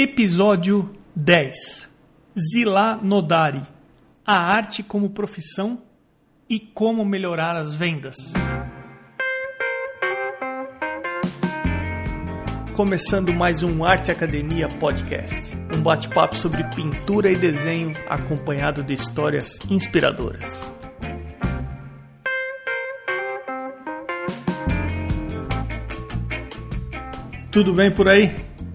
Episódio 10 Zilá Nodari A arte como profissão e como melhorar as vendas. Começando mais um Arte Academia Podcast, um bate-papo sobre pintura e desenho acompanhado de histórias inspiradoras. Tudo bem por aí?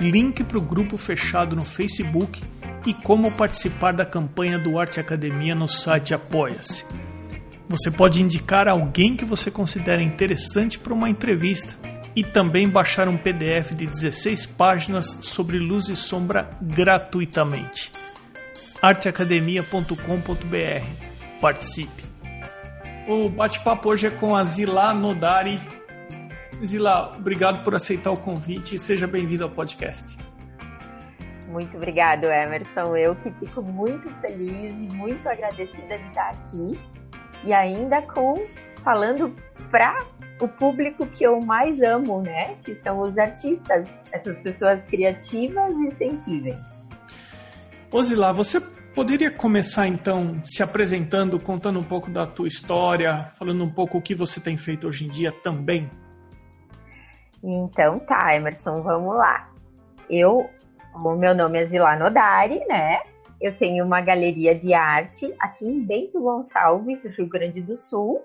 link para o grupo fechado no Facebook e como participar da campanha do Arte Academia no site Apoia-se. Você pode indicar alguém que você considera interessante para uma entrevista e também baixar um PDF de 16 páginas sobre luz e sombra gratuitamente. arteacademia.com.br. Participe. O bate-papo hoje é com a Zila Nodari, Zila, obrigado por aceitar o convite e seja bem-vindo ao podcast. Muito obrigado, Emerson. Eu que fico muito feliz e muito agradecida de estar aqui e ainda com falando para o público que eu mais amo, né? Que são os artistas, essas pessoas criativas e sensíveis. Ô Zila, você poderia começar então se apresentando, contando um pouco da tua história, falando um pouco o que você tem feito hoje em dia também? Então tá, Emerson, vamos lá. Eu, o meu nome é Zilá Nodari, né? Eu tenho uma galeria de arte aqui em Bento Gonçalves, Rio Grande do Sul.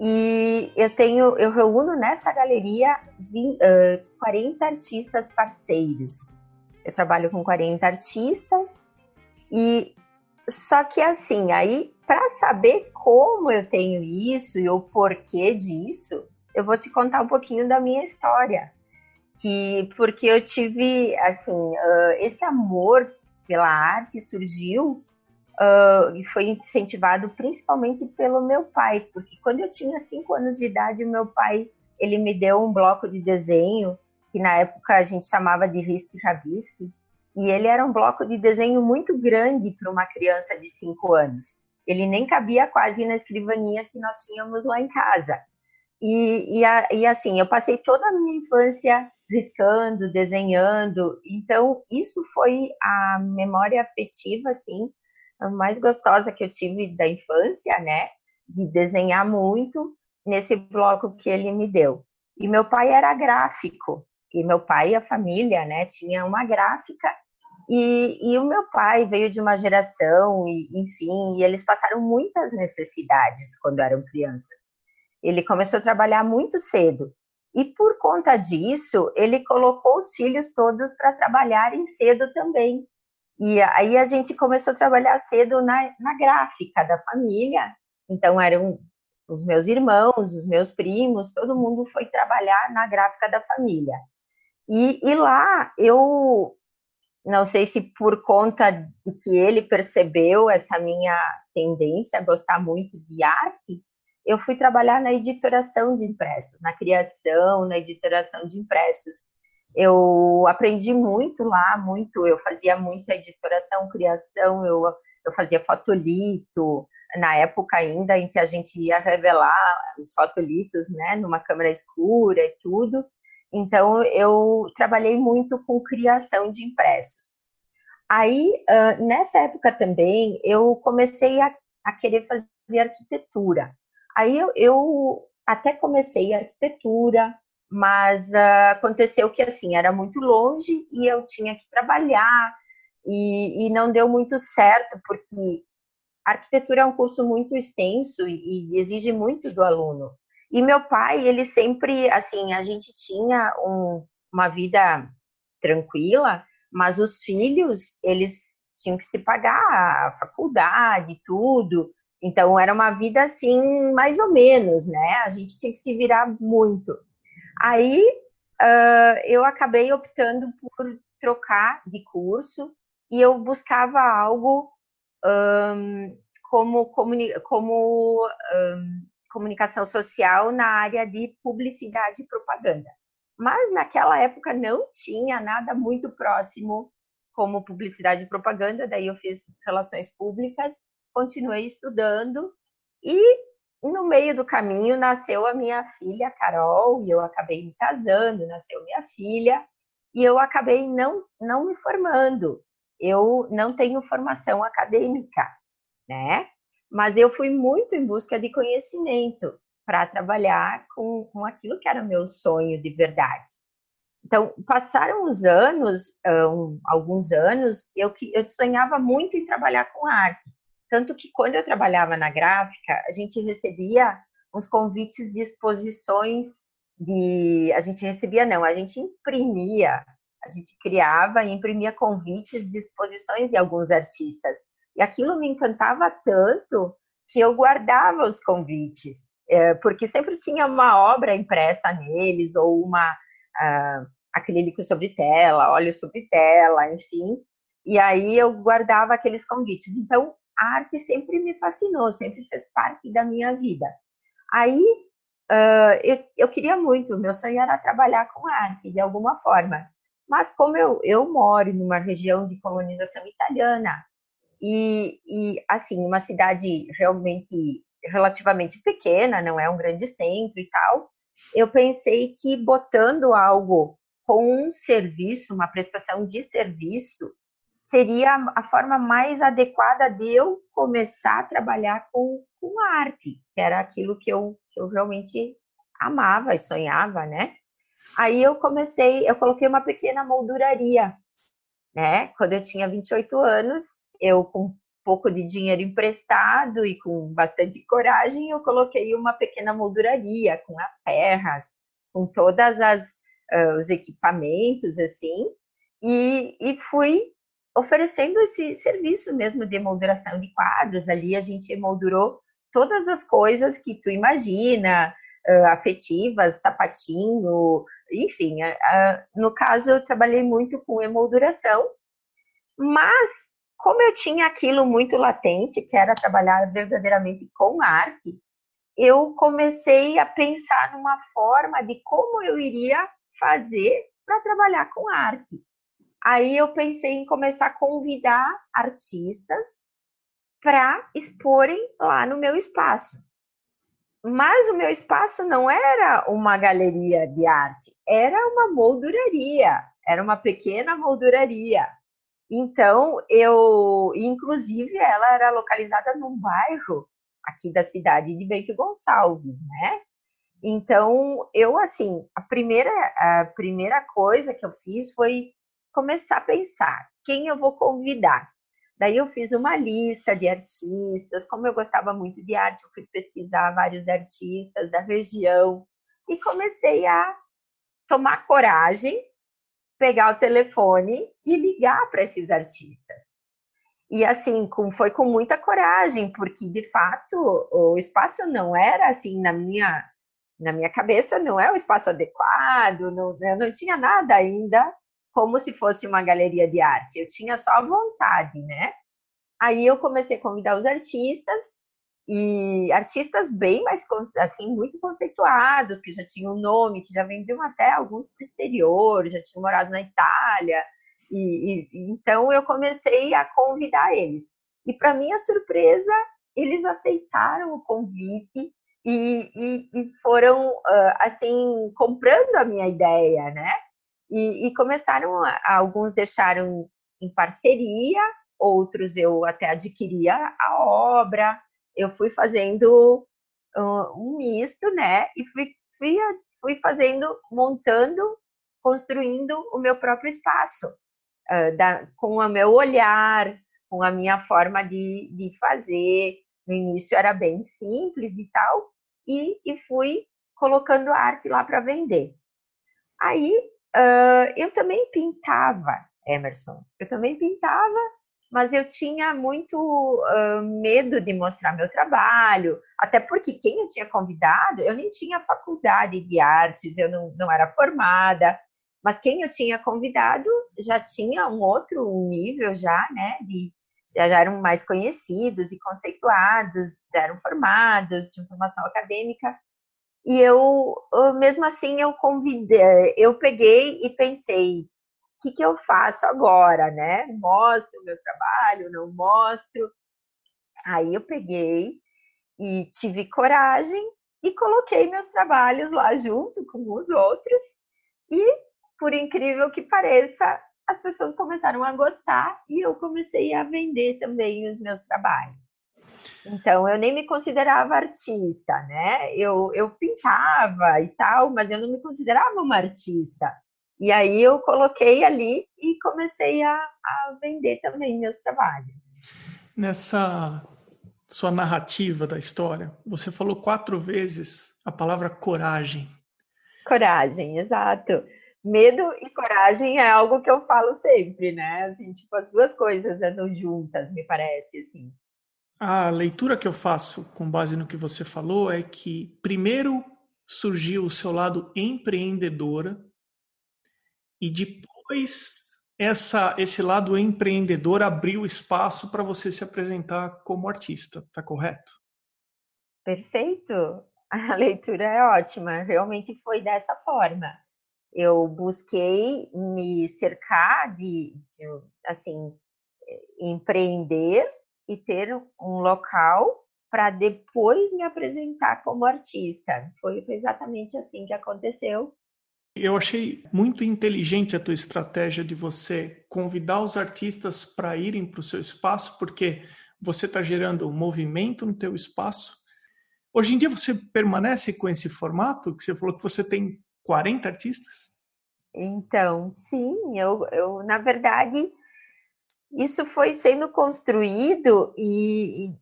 E eu tenho, eu reúno nessa galeria 20, uh, 40 artistas parceiros. Eu trabalho com 40 artistas e só que assim, aí para saber como eu tenho isso e o porquê disso, eu vou te contar um pouquinho da minha história. Que, porque eu tive, assim, uh, esse amor pela arte surgiu uh, e foi incentivado principalmente pelo meu pai, porque quando eu tinha cinco anos de idade, o meu pai, ele me deu um bloco de desenho, que na época a gente chamava de risque rabisque, e ele era um bloco de desenho muito grande para uma criança de cinco anos. Ele nem cabia quase na escrivaninha que nós tínhamos lá em casa. E, e, e, assim, eu passei toda a minha infância riscando, desenhando, então isso foi a memória afetiva, assim, mais gostosa que eu tive da infância, né? De desenhar muito nesse bloco que ele me deu. E meu pai era gráfico, e meu pai e a família, né, tinha uma gráfica, e, e o meu pai veio de uma geração, e, enfim, e eles passaram muitas necessidades quando eram crianças. Ele começou a trabalhar muito cedo. E por conta disso, ele colocou os filhos todos para trabalharem cedo também. E aí a gente começou a trabalhar cedo na, na gráfica da família. Então eram os meus irmãos, os meus primos, todo mundo foi trabalhar na gráfica da família. E, e lá eu não sei se por conta de que ele percebeu essa minha tendência a gostar muito de arte, eu fui trabalhar na editoração de impressos, na criação, na editoração de impressos. Eu aprendi muito lá, muito, eu fazia muita editoração, criação, eu, eu fazia fotolito, na época ainda em que a gente ia revelar os fotolitos, né, numa câmera escura e tudo. Então, eu trabalhei muito com criação de impressos. Aí, nessa época também, eu comecei a, a querer fazer arquitetura. Aí eu, eu até comecei arquitetura, mas uh, aconteceu que assim era muito longe e eu tinha que trabalhar e, e, não deu muito certo porque arquitetura é um curso muito extenso e, e, exige muito do aluno. E meu pai, ele sempre assim, a gente tinha um, uma vida tranquila, mas os filhos eles tinham que se pagar a faculdade, tudo. Então era uma vida assim, mais ou menos, né? A gente tinha que se virar muito. Aí uh, eu acabei optando por trocar de curso e eu buscava algo um, como, comuni como um, comunicação social na área de publicidade e propaganda. Mas naquela época não tinha nada muito próximo como publicidade e propaganda, daí eu fiz relações públicas, continuei estudando e no meio do caminho nasceu a minha filha Carol e eu acabei me casando, nasceu minha filha e eu acabei não não me formando. Eu não tenho formação acadêmica, né? Mas eu fui muito em busca de conhecimento para trabalhar com, com aquilo que era meu sonho de verdade. Então, passaram os anos, um, alguns anos, eu, eu sonhava muito em trabalhar com arte. Tanto que quando eu trabalhava na gráfica, a gente recebia uns convites de exposições de. A gente recebia, não, a gente imprimia, a gente criava e imprimia convites de exposições de alguns artistas. E aquilo me encantava tanto que eu guardava os convites, é, porque sempre tinha uma obra impressa neles, ou uma uh, acrílico sobre tela, óleo sobre tela, enfim. E aí eu guardava aqueles convites. Então, a arte sempre me fascinou, sempre fez parte da minha vida. Aí uh, eu, eu queria muito, meu sonho era trabalhar com arte de alguma forma. Mas como eu, eu moro numa região de colonização italiana, e, e assim, uma cidade realmente relativamente pequena, não é um grande centro e tal, eu pensei que botando algo com um serviço, uma prestação de serviço, seria a forma mais adequada de eu começar a trabalhar com, com arte, que era aquilo que eu, que eu realmente amava e sonhava, né? Aí eu comecei, eu coloquei uma pequena molduraria, né? Quando eu tinha 28 anos, eu com pouco de dinheiro emprestado e com bastante coragem, eu coloquei uma pequena molduraria com as serras, com todas as uh, os equipamentos assim, e, e fui oferecendo esse serviço mesmo de emolduração de quadros. Ali a gente emoldurou todas as coisas que tu imagina, uh, afetivas, sapatinho, enfim. No caso, eu trabalhei muito com emolduração, mas como eu tinha aquilo muito latente, que era trabalhar verdadeiramente com arte, eu comecei a pensar numa forma de como eu iria fazer para trabalhar com arte. Aí eu pensei em começar a convidar artistas para exporem lá no meu espaço. Mas o meu espaço não era uma galeria de arte, era uma molduraria, era uma pequena molduraria. Então, eu, inclusive, ela era localizada num bairro aqui da cidade de Bento Gonçalves, né? Então, eu, assim, a primeira, a primeira coisa que eu fiz foi começar a pensar quem eu vou convidar. Daí eu fiz uma lista de artistas, como eu gostava muito de arte, eu fui pesquisar vários artistas da região e comecei a tomar coragem, pegar o telefone e ligar para esses artistas. E assim, com, foi com muita coragem, porque de fato o espaço não era assim na minha na minha cabeça não é o espaço adequado, não, eu não tinha nada ainda como se fosse uma galeria de arte. Eu tinha só vontade, né? Aí eu comecei a convidar os artistas e artistas bem mais assim muito conceituados que já tinham nome, que já vendiam até alguns para o exterior, já tinham morado na Itália e, e então eu comecei a convidar eles. E para minha surpresa, eles aceitaram o convite e, e, e foram assim comprando a minha ideia, né? E, e começaram, a, alguns deixaram em parceria, outros eu até adquiria a obra, eu fui fazendo um misto, né? E fui, fui, fui fazendo, montando, construindo o meu próprio espaço, uh, da, com o meu olhar, com a minha forma de, de fazer. No início era bem simples e tal, e, e fui colocando arte lá para vender. Aí Uh, eu também pintava, Emerson. Eu também pintava, mas eu tinha muito uh, medo de mostrar meu trabalho, até porque quem eu tinha convidado, eu nem tinha faculdade de artes, eu não, não era formada. Mas quem eu tinha convidado já tinha um outro nível já, né? De, já eram mais conhecidos e conceituados, já eram formados de formação acadêmica. E eu, mesmo assim, eu convidei, eu peguei e pensei, o que, que eu faço agora, né? Mostro o meu trabalho, não mostro. Aí eu peguei e tive coragem e coloquei meus trabalhos lá junto com os outros. E, por incrível que pareça, as pessoas começaram a gostar e eu comecei a vender também os meus trabalhos. Então, eu nem me considerava artista, né? Eu, eu pintava e tal, mas eu não me considerava uma artista. E aí eu coloquei ali e comecei a, a vender também meus trabalhos. Nessa sua narrativa da história, você falou quatro vezes a palavra coragem. Coragem, exato. Medo e coragem é algo que eu falo sempre, né? Assim, tipo, as duas coisas andam juntas, me parece, assim. A leitura que eu faço com base no que você falou é que primeiro surgiu o seu lado empreendedora e depois essa, esse lado empreendedor abriu espaço para você se apresentar como artista, tá correto? Perfeito. A leitura é ótima. Realmente foi dessa forma. Eu busquei me cercar de, de assim, empreender e ter um local para depois me apresentar como artista. Foi, exatamente assim que aconteceu. Eu achei muito inteligente a tua estratégia de você convidar os artistas para irem para o seu espaço, porque você está gerando um movimento no teu espaço. Hoje em dia você permanece com esse formato que você falou que você tem 40 artistas? Então, sim, eu, eu na verdade isso foi sendo construído e,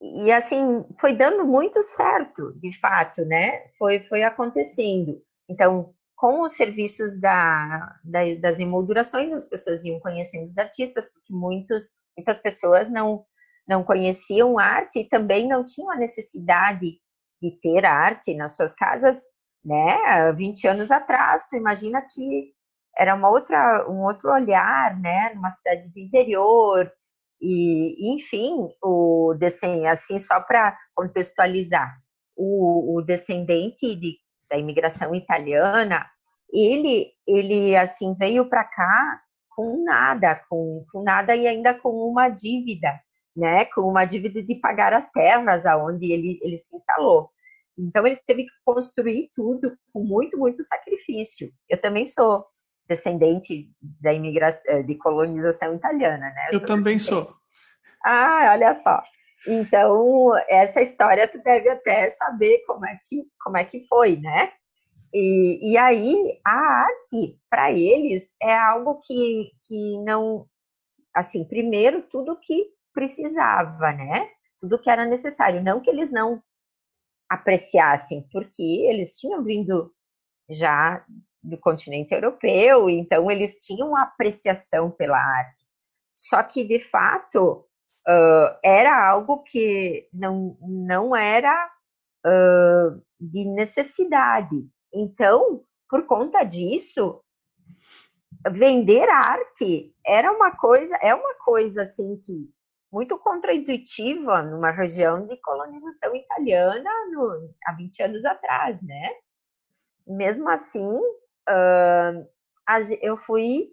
e, e, assim foi dando muito certo, de fato, né? Foi, foi acontecendo. Então, com os serviços da, da, das emoldurações, as pessoas iam conhecendo os artistas, porque muitos, muitas pessoas não, não conheciam arte e também não tinham a necessidade de ter arte nas suas casas, né? 20 anos atrás, tu imagina que era uma outra, um outro olhar, né, numa cidade do interior, e, enfim, o assim, só para contextualizar, o, o descendente de, da imigração italiana, ele, ele assim, veio para cá com nada, com, com nada e ainda com uma dívida, né, com uma dívida de pagar as terras aonde ele, ele se instalou. Então ele teve que construir tudo com muito, muito sacrifício. Eu também sou descendente da imigração, eh, de colonização italiana, né? Eu, Eu também sou. Ah, olha só. Então, essa história tu deve até saber como é que, como é que foi, né? E, e aí, a arte, para eles, é algo que, que não. Assim, primeiro, tudo que precisava, né? Tudo que era necessário. Não que eles não apreciassem, porque eles tinham vindo já do continente europeu, então eles tinham apreciação pela arte. Só que, de fato, uh, era algo que não, não era uh, de necessidade. Então, por conta disso, vender arte era uma coisa, é uma coisa assim que muito contraintuitiva numa região de colonização italiana no, há 20 anos atrás, né? Mesmo assim, uh, eu fui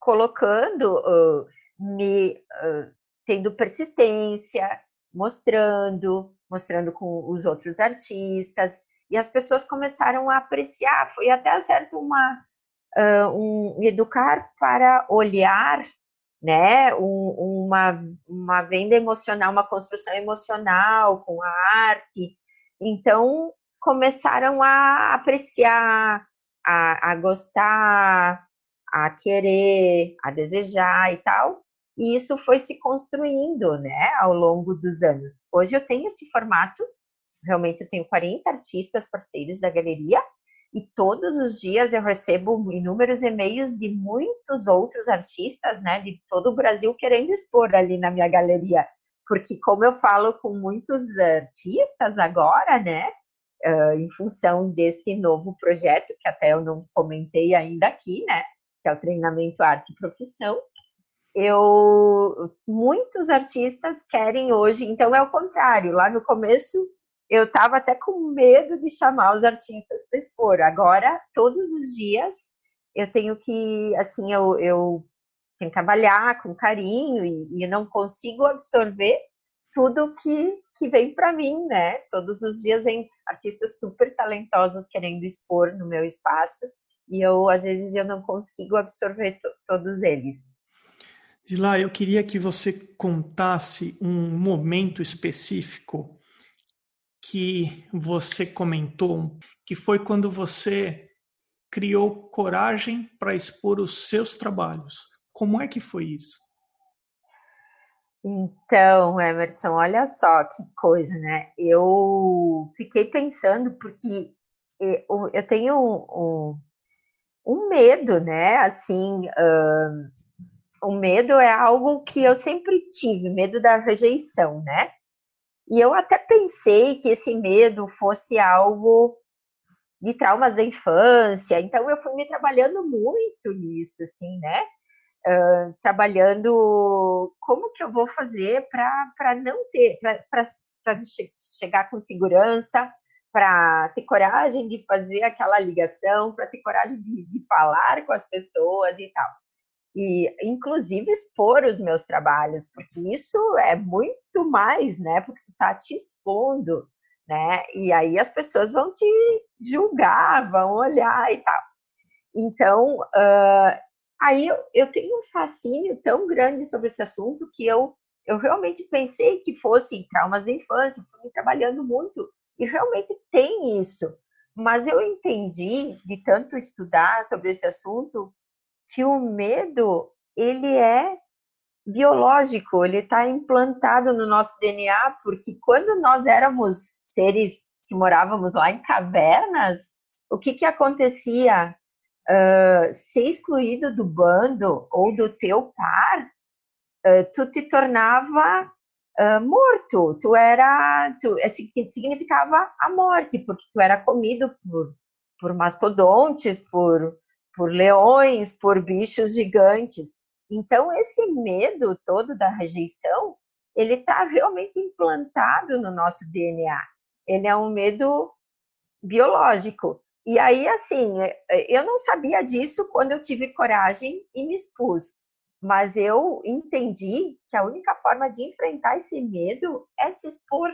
colocando, uh, me uh, tendo persistência, mostrando, mostrando com os outros artistas, e as pessoas começaram a apreciar. Foi até certo uma um educar para olhar, né, um, uma uma venda emocional, uma construção emocional com a arte. Então começaram a apreciar, a, a gostar, a querer, a desejar e tal. E isso foi se construindo, né, ao longo dos anos. Hoje eu tenho esse formato, realmente eu tenho 40 artistas parceiros da galeria, e todos os dias eu recebo inúmeros e-mails de muitos outros artistas, né, de todo o Brasil querendo expor ali na minha galeria. Porque como eu falo com muitos artistas agora, né, uh, em função desse novo projeto, que até eu não comentei ainda aqui, né? Que é o treinamento arte e profissão. Eu, muitos artistas querem hoje, então é o contrário. Lá no começo eu estava até com medo de chamar os artistas para expor. Agora, todos os dias, eu tenho que, assim, eu, eu tenho que trabalhar com carinho e, e não consigo absorver tudo que, que vem para mim, né? Todos os dias vem artistas super talentosos querendo expor no meu espaço e eu, às vezes, eu não consigo absorver todos eles. Zila, eu queria que você contasse um momento específico que você comentou, que foi quando você criou coragem para expor os seus trabalhos. Como é que foi isso? Então, Emerson, olha só que coisa, né? Eu fiquei pensando porque eu tenho um, um, um medo, né? Assim, um, o medo é algo que eu sempre tive, medo da rejeição, né? E eu até pensei que esse medo fosse algo de traumas da infância, então eu fui me trabalhando muito nisso, assim, né? Trabalhando como que eu vou fazer para não ter, para che chegar com segurança, para ter coragem de fazer aquela ligação, para ter coragem de, de falar com as pessoas e tal e inclusive expor os meus trabalhos, porque isso é muito mais, né? Porque tu tá te expondo, né? E aí as pessoas vão te julgar, vão olhar e tal. Então, uh, aí eu, eu tenho um fascínio tão grande sobre esse assunto que eu, eu realmente pensei que fosse traumas da infância, fui trabalhando muito, e realmente tem isso. Mas eu entendi, de tanto estudar sobre esse assunto, que o medo ele é biológico, ele está implantado no nosso DNA, porque quando nós éramos seres que morávamos lá em cavernas, o que que acontecia? Uh, ser excluído do bando ou do teu par, uh, tu te tornava uh, morto, tu era, tu, significava a morte, porque tu era comido por, por mastodontes, por por leões, por bichos gigantes. Então, esse medo todo da rejeição, ele está realmente implantado no nosso DNA. Ele é um medo biológico. E aí, assim, é, é, eu não sabia disso quando eu tive coragem e me expus. Mas eu entendi que a única forma de enfrentar esse medo é se expor,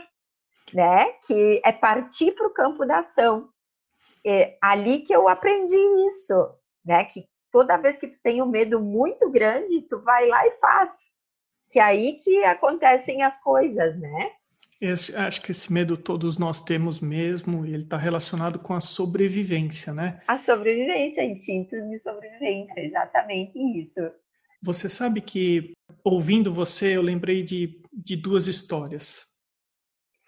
né? Que é partir para o campo da ação. É ali que eu aprendi isso né? Que toda vez que tu tem um medo muito grande, tu vai lá e faz. Que é aí que acontecem as coisas, né? Esse, acho que esse medo todos nós temos mesmo, e ele está relacionado com a sobrevivência, né? A sobrevivência, instintos de sobrevivência, exatamente isso. Você sabe que, ouvindo você, eu lembrei de, de duas histórias.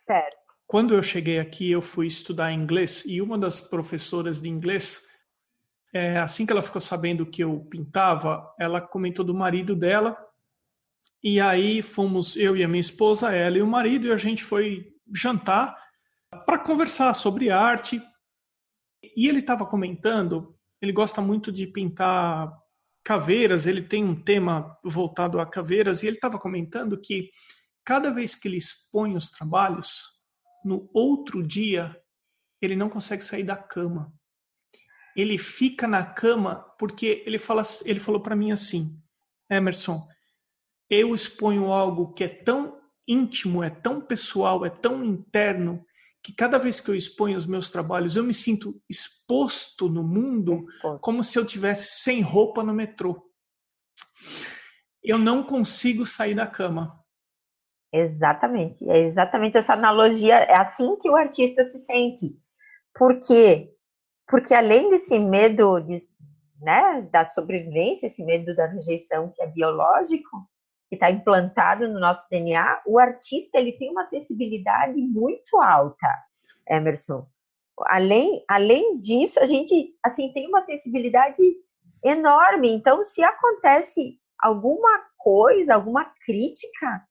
Certo. Quando eu cheguei aqui, eu fui estudar inglês e uma das professoras de inglês é, assim que ela ficou sabendo que eu pintava, ela comentou do marido dela. E aí fomos eu e a minha esposa, ela e o marido, e a gente foi jantar para conversar sobre arte. E ele estava comentando, ele gosta muito de pintar caveiras, ele tem um tema voltado a caveiras, e ele estava comentando que cada vez que ele expõe os trabalhos, no outro dia, ele não consegue sair da cama ele fica na cama porque ele fala, ele falou para mim assim, Emerson, eu exponho algo que é tão íntimo, é tão pessoal, é tão interno que cada vez que eu exponho os meus trabalhos eu me sinto exposto no mundo exposto. como se eu tivesse sem roupa no metrô. Eu não consigo sair da cama. Exatamente, é exatamente essa analogia, é assim que o artista se sente. Porque porque além desse medo de, né, da sobrevivência, esse medo da rejeição que é biológico, que está implantado no nosso DNA, o artista ele tem uma sensibilidade muito alta, Emerson. Além, além disso, a gente assim tem uma sensibilidade enorme. Então, se acontece alguma coisa, alguma crítica,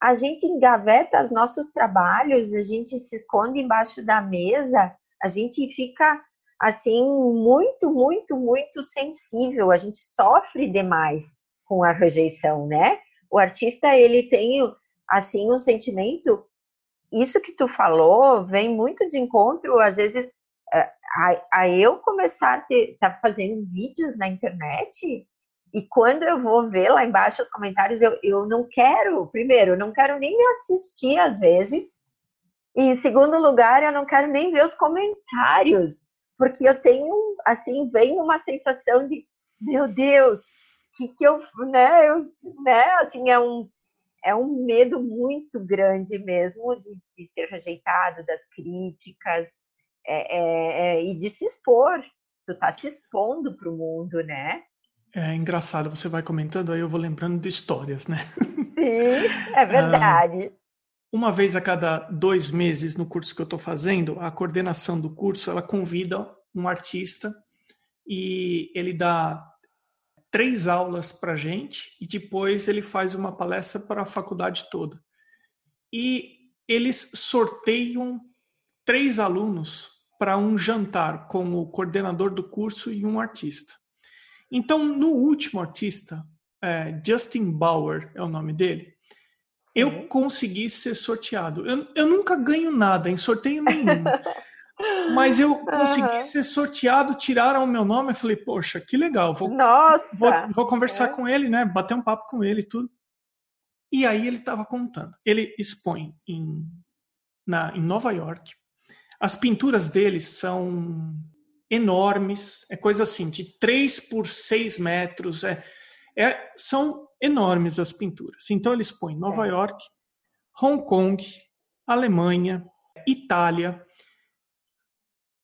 a gente engaveta os nossos trabalhos, a gente se esconde embaixo da mesa, a gente fica assim muito, muito, muito sensível, a gente sofre demais com a rejeição, né? O artista ele tem assim um sentimento. Isso que tu falou vem muito de encontro, às vezes, é, a, a eu começar a estar tá fazendo vídeos na internet e quando eu vou ver lá embaixo os comentários, eu, eu não quero, primeiro, eu não quero nem assistir às vezes, e em segundo lugar, eu não quero nem ver os comentários, porque eu tenho, assim, vem uma sensação de, meu Deus, que que eu, né, eu, né, assim, é um, é um medo muito grande mesmo de, de ser rejeitado, das críticas, é, é, é, e de se expor. Tu tá se expondo para o mundo, né? É engraçado, você vai comentando, aí eu vou lembrando de histórias, né? Sim, é verdade. uma vez a cada dois meses no curso que eu estou fazendo, a coordenação do curso ela convida um artista e ele dá três aulas para a gente e depois ele faz uma palestra para a faculdade toda. E eles sorteiam três alunos para um jantar com o coordenador do curso e um artista. Então, no último artista, é, Justin Bauer é o nome dele, Sim. eu consegui ser sorteado. Eu, eu nunca ganho nada em sorteio nenhum. Mas eu consegui uhum. ser sorteado, tiraram o meu nome. Eu falei, poxa, que legal. Vou, Nossa! Vou, vou conversar é. com ele, né? Bater um papo com ele e tudo. E aí ele estava contando. Ele expõe em, na, em Nova York. As pinturas dele são enormes. É coisa assim, de 3 por 6 metros. É, é, são enormes as pinturas. Então ele expõe Nova é. York, Hong Kong, Alemanha, Itália,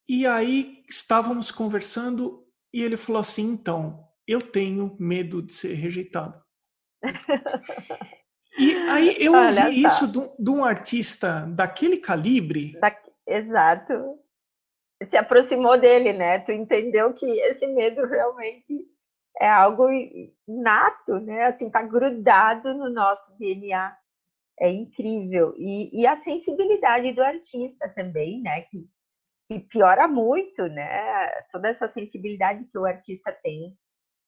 e aí estávamos conversando e ele falou assim: então, eu tenho medo de ser rejeitado. e aí eu Olha, ouvi tá. isso de, de, um artista daquele calibre. Da, exato. Se aproximou dele, né? Tu entendeu que esse medo realmente é algo nato, né? Assim, tá grudado no nosso DNA. É incrível. E, e a sensibilidade do artista também, né? Que que piora muito, né? Toda essa sensibilidade que o artista tem.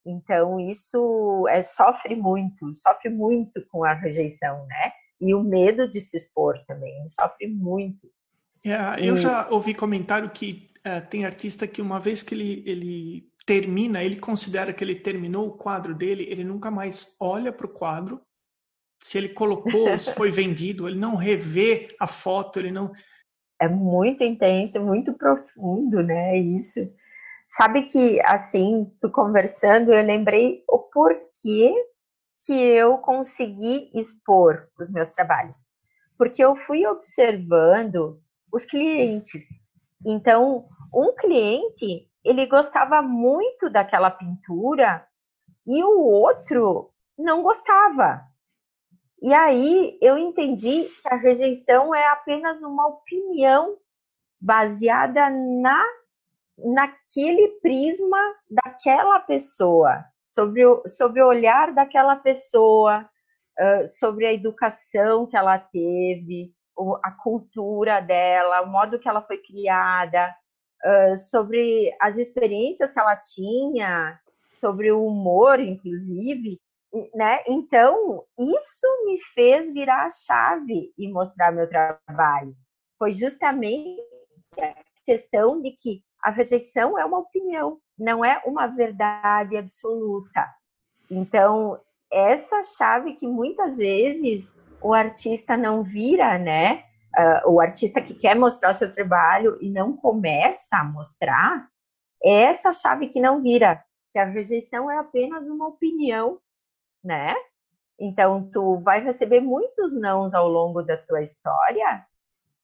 Então, isso é, sofre muito, sofre muito com a rejeição, né? E o medo de se expor também, sofre muito. É, eu e... já ouvi comentário que é, tem artista que uma vez que ele, ele termina, ele considera que ele terminou o quadro dele, ele nunca mais olha para o quadro. Se ele colocou, se foi vendido, ele não revê a foto, ele não é muito intenso, muito profundo, né? Isso. Sabe que, assim, tu conversando, eu lembrei o porquê que eu consegui expor os meus trabalhos. Porque eu fui observando os clientes. Então, um cliente, ele gostava muito daquela pintura e o outro não gostava. E aí eu entendi que a rejeição é apenas uma opinião baseada na naquele prisma daquela pessoa, sobre o, sobre o olhar daquela pessoa, uh, sobre a educação que ela teve, a cultura dela, o modo que ela foi criada, uh, sobre as experiências que ela tinha, sobre o humor, inclusive né? Então, isso me fez virar a chave e mostrar meu trabalho. Foi justamente a questão de que a rejeição é uma opinião, não é uma verdade absoluta. Então, essa chave que muitas vezes o artista não vira, né? Uh, o artista que quer mostrar o seu trabalho e não começa a mostrar, é essa chave que não vira, que a rejeição é apenas uma opinião né? Então, tu vai receber muitos nãos ao longo da tua história,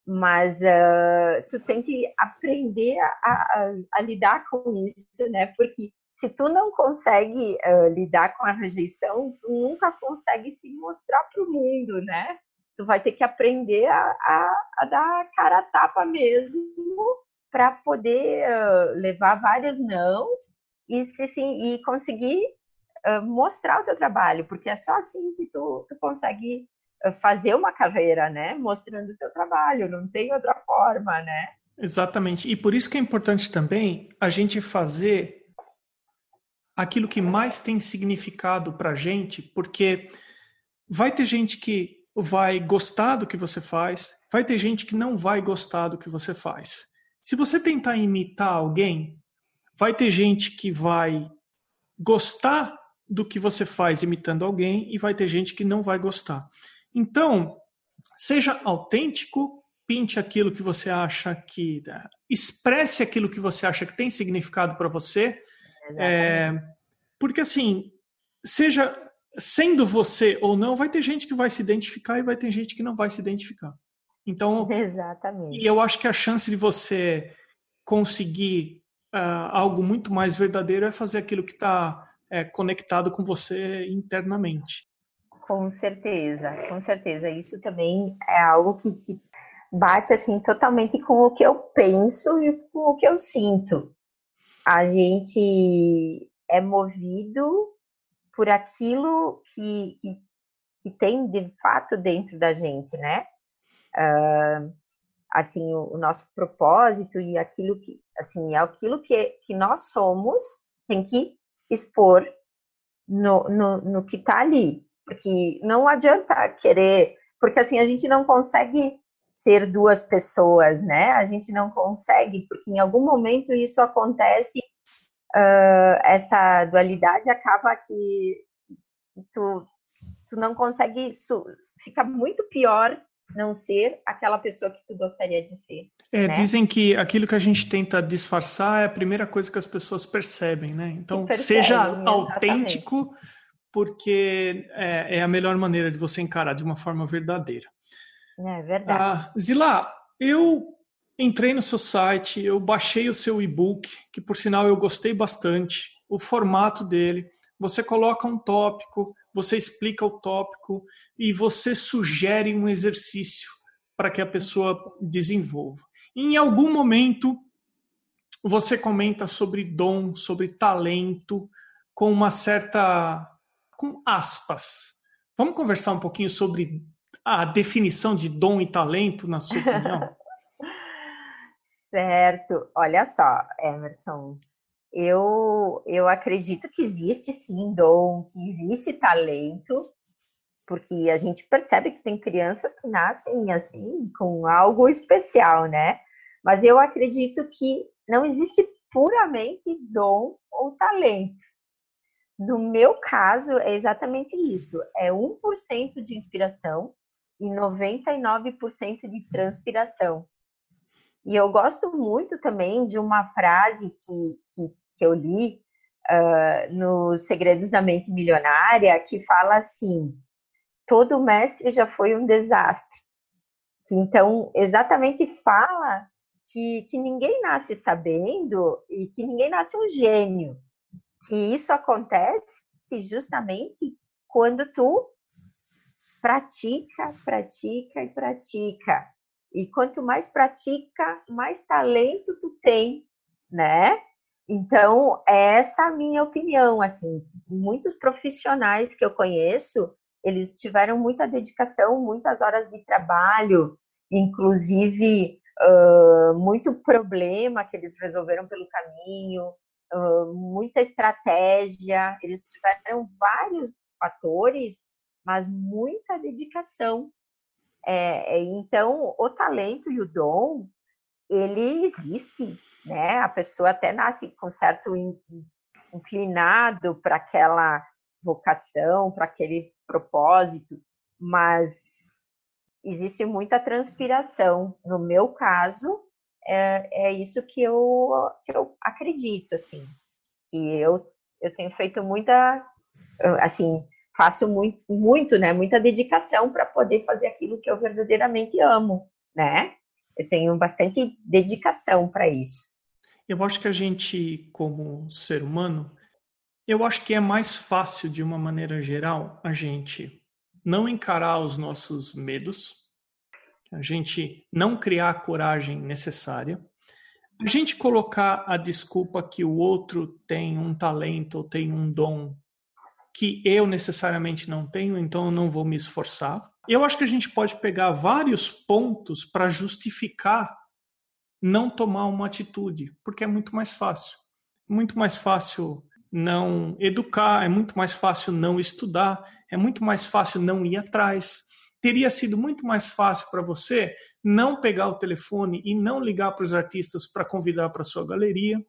mas uh, tu tem que aprender a, a, a, lidar com isso, né? Porque se tu não consegue uh, lidar com a rejeição, tu nunca consegue se mostrar para o mundo, né? Tu vai ter que aprender a, a, a dar cara a tapa mesmo para poder uh, levar vários nãos e, se, sim, e conseguir mostrar o teu trabalho, porque é só assim que tu, tu consegue fazer uma carreira, né? Mostrando o teu trabalho, não tem outra forma, né? Exatamente. E por isso que é importante também a gente fazer aquilo que mais tem significado para gente, porque vai ter gente que vai gostar do que você faz, vai ter gente que não vai gostar do que você faz. Se você tentar imitar alguém, vai ter gente que vai gostar do que você faz imitando alguém e vai ter gente que não vai gostar. Então, seja autêntico, pinte aquilo que você acha que. expresse aquilo que você acha que tem significado para você. É, porque assim, seja sendo você ou não, vai ter gente que vai se identificar e vai ter gente que não vai se identificar. Então, Exatamente. E eu acho que a chance de você conseguir uh, algo muito mais verdadeiro é fazer aquilo que está é, conectado com você internamente. Com certeza, com certeza. Isso também é algo que, que bate assim totalmente com o que eu penso e com o que eu sinto. A gente é movido por aquilo que, que, que tem de fato dentro da gente, né? Uh, assim, o, o, nosso propósito e aquilo que, assim, é aquilo que, que nós somos tem que expor no, no, no que está ali. Porque não adianta querer, porque assim, a gente não consegue ser duas pessoas, né? A gente não consegue, porque em algum momento isso acontece, uh, essa dualidade acaba que tu, tu não consegue, isso fica muito pior não ser aquela pessoa que tu gostaria de ser. É, né? Dizem que aquilo que a gente tenta disfarçar é a primeira coisa que as pessoas percebem, né? Então, percebem, seja autêntico, exatamente. porque é, é, a melhor maneira de você encarar de uma forma verdadeira. É verdade. Ah, Zila, eu entrei no seu site, eu baixei o seu e-book, que por sinal eu gostei bastante, o formato dele. Você coloca um tópico, você explica o tópico e você sugere um exercício para que a pessoa desenvolva. Em algum momento, você comenta sobre dom, sobre talento, com uma certa. com aspas. Vamos conversar um pouquinho sobre a definição de dom e talento, na sua opinião? certo. Olha só, Emerson, eu, eu acredito que existe sim dom, que existe talento, porque a gente percebe que tem crianças que nascem assim, com algo especial, né? Mas eu acredito que não existe puramente dom ou talento. No meu caso, é exatamente isso: é 1% de inspiração e 99% de transpiração. E eu gosto muito também de uma frase que, que que eu li uh, nos Segredos da Mente Milionária, que fala assim: todo mestre já foi um desastre. Então exatamente fala que, que ninguém nasce sabendo e que ninguém nasce um gênio. Que isso acontece justamente quando tu pratica, pratica e pratica. E quanto mais pratica, mais talento tu tem, né? Então, essa é a minha opinião, assim, muitos profissionais que eu conheço, eles tiveram muita dedicação, muitas horas de trabalho, inclusive uh, muito problema que eles resolveram pelo caminho, uh, muita estratégia, eles tiveram vários fatores, mas muita dedicação. É, então, o talento e o dom, ele existe, né? A pessoa até nasce com certo inclinado para aquela vocação, para aquele propósito, mas existe muita transpiração. No meu caso, é, é isso que eu, que eu acredito, assim, que eu, eu tenho feito muita, assim, faço muito, muito, né, muita dedicação para poder fazer aquilo que eu verdadeiramente amo, né? Eu tenho bastante dedicação para isso. Eu acho que a gente, como ser humano, eu acho que é mais fácil, de uma maneira geral, a gente não encarar os nossos medos, a gente não criar a coragem necessária, a gente colocar a desculpa que o outro tem um talento ou tem um dom que eu necessariamente não tenho, então eu não vou me esforçar. Eu acho que a gente pode pegar vários pontos para justificar não tomar uma atitude, porque é muito mais fácil. Muito mais fácil não educar, é muito mais fácil não estudar, é muito mais fácil não ir atrás. Teria sido muito mais fácil para você não pegar o telefone e não ligar para os artistas para convidar para sua galeria.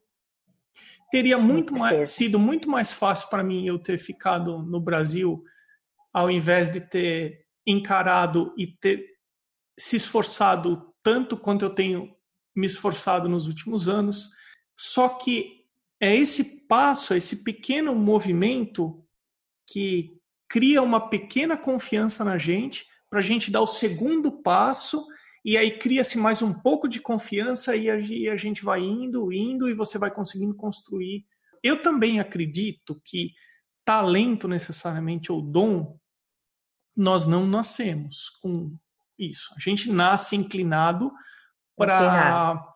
Teria muito mais, sido muito mais fácil para mim eu ter ficado no Brasil ao invés de ter encarado e ter se esforçado tanto quanto eu tenho me esforçado nos últimos anos. Só que é esse passo, esse pequeno movimento que cria uma pequena confiança na gente para a gente dar o segundo passo e aí cria-se mais um pouco de confiança e a, gente vai indo, indo e você vai conseguindo construir. Eu também acredito que talento necessariamente ou dom nós não nascemos com isso. A gente nasce inclinado para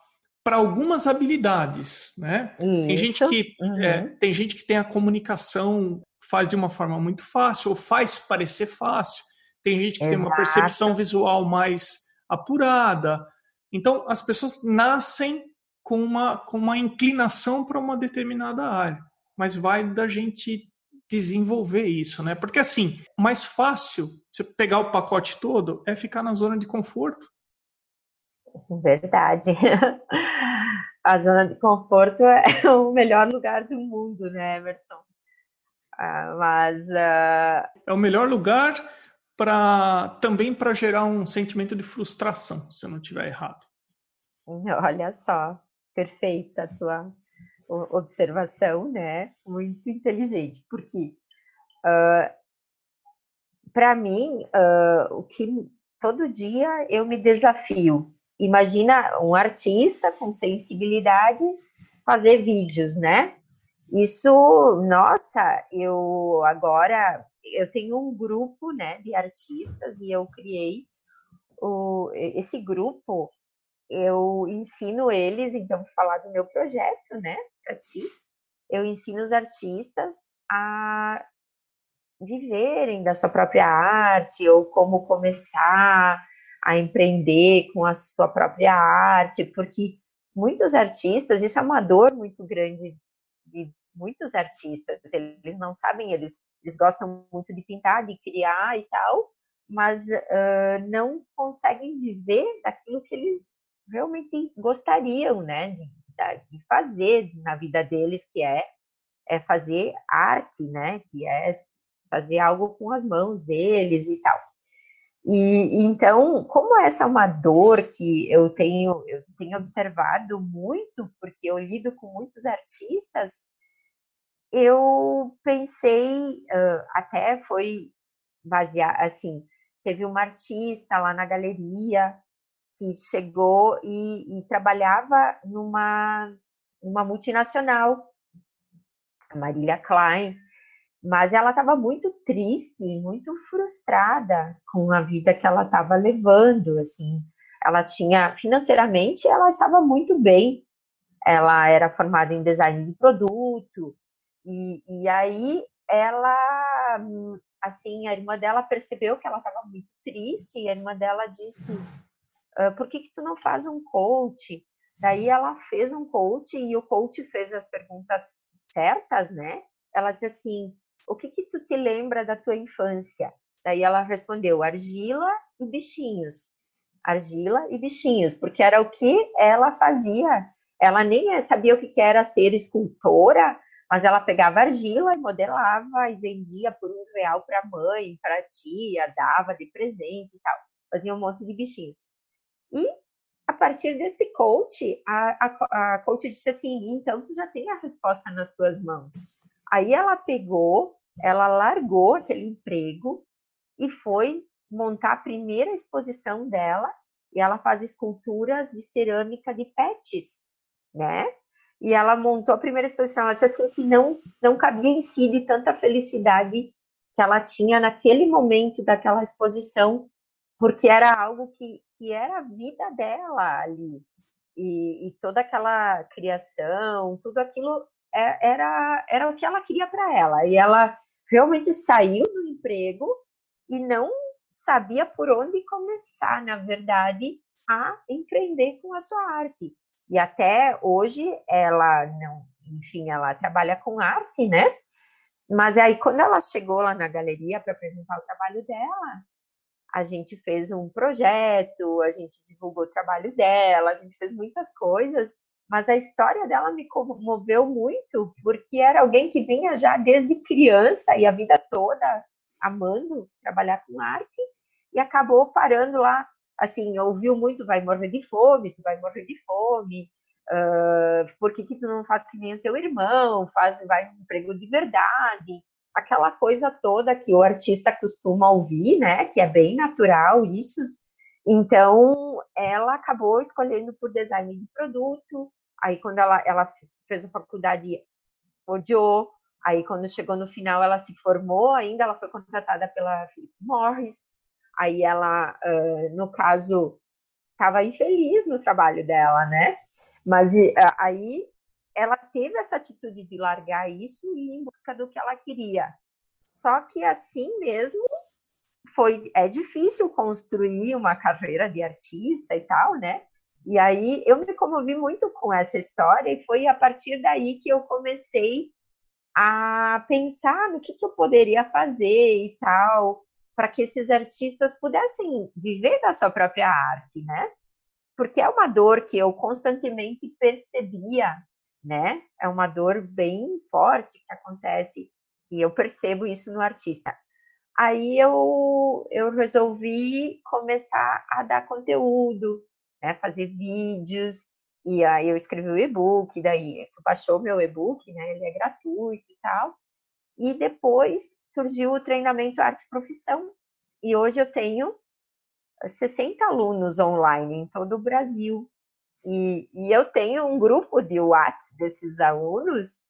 para algumas habilidades, né? Tem gente que uhum. é, tem gente que tem a comunicação faz de uma forma muito fácil ou faz parecer fácil. Tem gente que Exato. tem uma percepção visual mais apurada. Então as pessoas nascem com uma com uma inclinação para uma determinada área, mas vai da gente desenvolver isso, né? Porque assim, mais fácil você pegar o pacote todo é ficar na zona de conforto. Verdade. A zona de conforto é o melhor lugar do mundo, né, Emerson? Ah, mas uh... é o melhor lugar para também para gerar um sentimento de frustração, se eu não estiver errado. Olha só, perfeita a tua observação, né? Muito inteligente, porque uh, para mim, uh, o que todo dia eu me desafio imagina um artista com sensibilidade fazer vídeos, né? Isso, nossa, eu agora eu tenho um grupo, né, de artistas e eu criei o, esse grupo. Eu ensino eles, então, falar do meu projeto, né, para ti. Eu ensino os artistas a viverem da sua própria arte ou como começar, a empreender com a sua própria arte, porque muitos artistas, isso é uma dor muito grande de muitos artistas, eles não sabem, eles, eles gostam muito de pintar, de criar e tal, mas uh, não conseguem viver daquilo que eles realmente gostariam, né, de, de fazer na vida deles, que é, é fazer arte, né, que é fazer algo com as mãos deles e tal. E então, como essa é uma dor que eu tenho, eu tenho observado muito, porque eu lido com muitos artistas, eu pensei, até foi basear, assim, teve uma artista lá na galeria que chegou e, e trabalhava numa, numa multinacional, a Marília Klein, mas ela estava muito triste, muito frustrada com a vida que ela estava levando, assim. Ela tinha, financeiramente, ela estava muito bem. Ela era formada em design de produto, e, e aí ela, assim, a irmã dela percebeu que ela estava muito triste, e a irmã dela disse, ah, por que que tu não faz um coach? Daí ela fez um coach, e o coach fez as perguntas certas, né? Ela disse assim, o que que tu te lembra da tua infância? Daí ela respondeu, argila e bichinhos. Argila e bichinhos, porque era o que ela fazia. Ela nem sabia o que era ser escultora, mas ela pegava argila e modelava e vendia por um real para a mãe, para a tia, dava de presente e tal. Fazia um monte de bichinhos. E a partir desse coach, a, a, a coach disse assim: então tu já tem a resposta nas tuas mãos. Aí ela pegou, ela largou aquele emprego e foi montar a primeira exposição dela e ela faz esculturas de cerâmica de pets, né? E ela montou a primeira exposição, ela disse assim que não não cabia em si de tanta felicidade que ela tinha naquele momento daquela exposição, porque era algo que, que era a vida dela ali. E, e toda aquela criação, tudo aquilo é, era, era o que ela queria para ela. E ela realmente saiu do emprego e não sabia por onde começar, na verdade, a empreender com a sua arte. E até hoje ela não, enfim, ela trabalha com arte, né? Mas aí quando ela chegou lá na galeria para apresentar o trabalho dela, a gente fez um projeto, a gente divulgou o trabalho dela, a gente fez muitas coisas, mas a história dela me comoveu muito, porque era alguém que vinha já desde criança e a vida toda amando trabalhar com arte e acabou parando lá, assim, ouviu muito, vai morrer de fome, tu vai morrer de fome, uh, por que, que tu não faz que nem o teu irmão, faz, vai um emprego de verdade, aquela coisa toda que o artista costuma ouvir, né, que é bem natural isso, então ela acabou escolhendo por design de produto, aí quando ela, ela fez a faculdade, odiou, aí quando chegou no final ela se formou ainda, ela foi contratada pela Philip Morris, aí ela, no caso, estava infeliz no trabalho dela, né? Mas aí ela teve essa atitude de largar isso e ir em busca do que ela queria. Só que assim mesmo foi é difícil construir uma carreira de artista e tal, né? E aí eu me comovi muito com essa história e foi a partir daí que eu comecei a pensar no que, que eu poderia fazer e tal para que esses artistas pudessem viver da sua própria arte, né? Porque é uma dor que eu constantemente percebia, né? É uma dor bem forte que acontece e eu percebo isso no artista. Aí eu, eu resolvi começar a dar conteúdo, né? Fazer vídeos, e aí eu escrevi o e-book, daí tu baixou meu e-book, né? Ele é gratuito e tal. E depois surgiu o treinamento Arte Profissão. E hoje eu tenho 60 alunos online em todo o Brasil. E, e eu tenho um grupo de WhatsApp desses alunos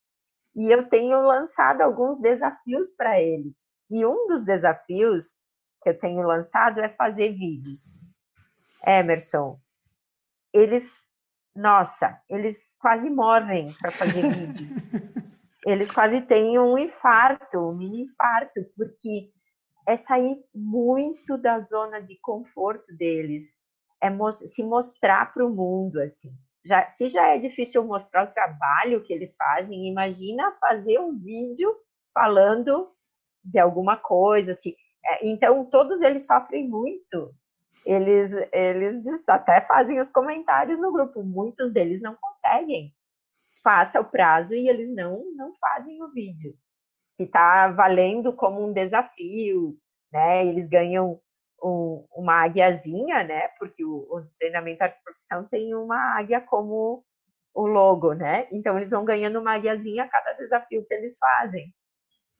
e eu tenho lançado alguns desafios para eles. E um dos desafios que eu tenho lançado é fazer vídeos. Emerson, eles, nossa, eles quase morrem para fazer vídeo. eles quase têm um infarto, um mini infarto, porque é sair muito da zona de conforto deles, é se mostrar para o mundo assim. Já, se já é difícil mostrar o trabalho que eles fazem, imagina fazer um vídeo falando de alguma coisa, assim. É, então todos eles sofrem muito. Eles, eles até fazem os comentários no grupo. Muitos deles não conseguem passa o prazo e eles não, não fazem o vídeo, que está valendo como um desafio, né? Eles ganham um, uma águiazinha, né? Porque o, o treinamento arte profissão tem uma águia como o logo, né? Então eles vão ganhando uma águiazinha a cada desafio que eles fazem.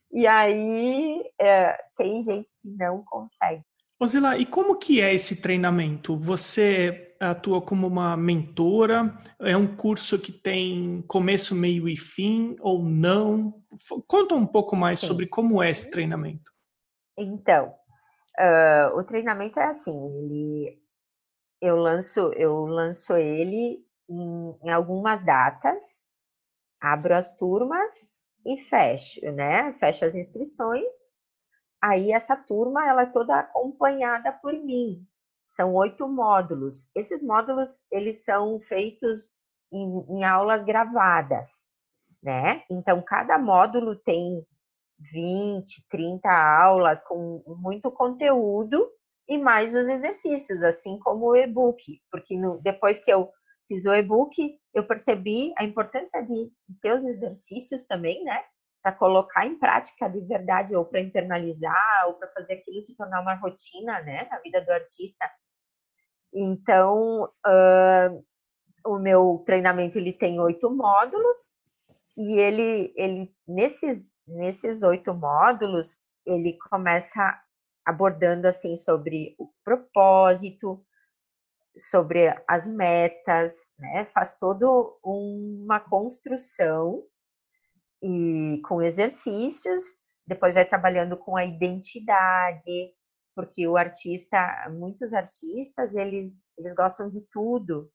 E aí é, tem gente que não consegue. Osila, e como que é esse treinamento? Você atua como uma mentora? É um curso que tem começo, meio e fim ou não? Conta um pouco mais Sim. sobre como é esse treinamento. Então, uh, o treinamento é assim, ele, eu lanço, eu lanço ele em, em algumas datas, abro as turmas e fecho, né? Fecho as inscrições Aí essa turma ela é toda acompanhada por mim. São oito módulos. Esses módulos eles são feitos em, em aulas gravadas, né? Então cada módulo tem 20, 30 aulas com muito conteúdo e mais os exercícios, assim como o e-book, porque no, depois que eu fiz o e-book, eu percebi a importância de ter os exercícios também, né? Para colocar em prática de verdade ou para internalizar ou para fazer aquilo se tornar uma rotina, né, na vida do artista. Então, uh, o meu treinamento ele tem oito módulos e ele, ele nesses nesses oito módulos ele começa abordando assim sobre o propósito, sobre as metas, né? Faz todo uma construção e com exercícios, depois vai trabalhando com a identidade, porque o artista, muitos artistas, eles, eles gostam de tudo.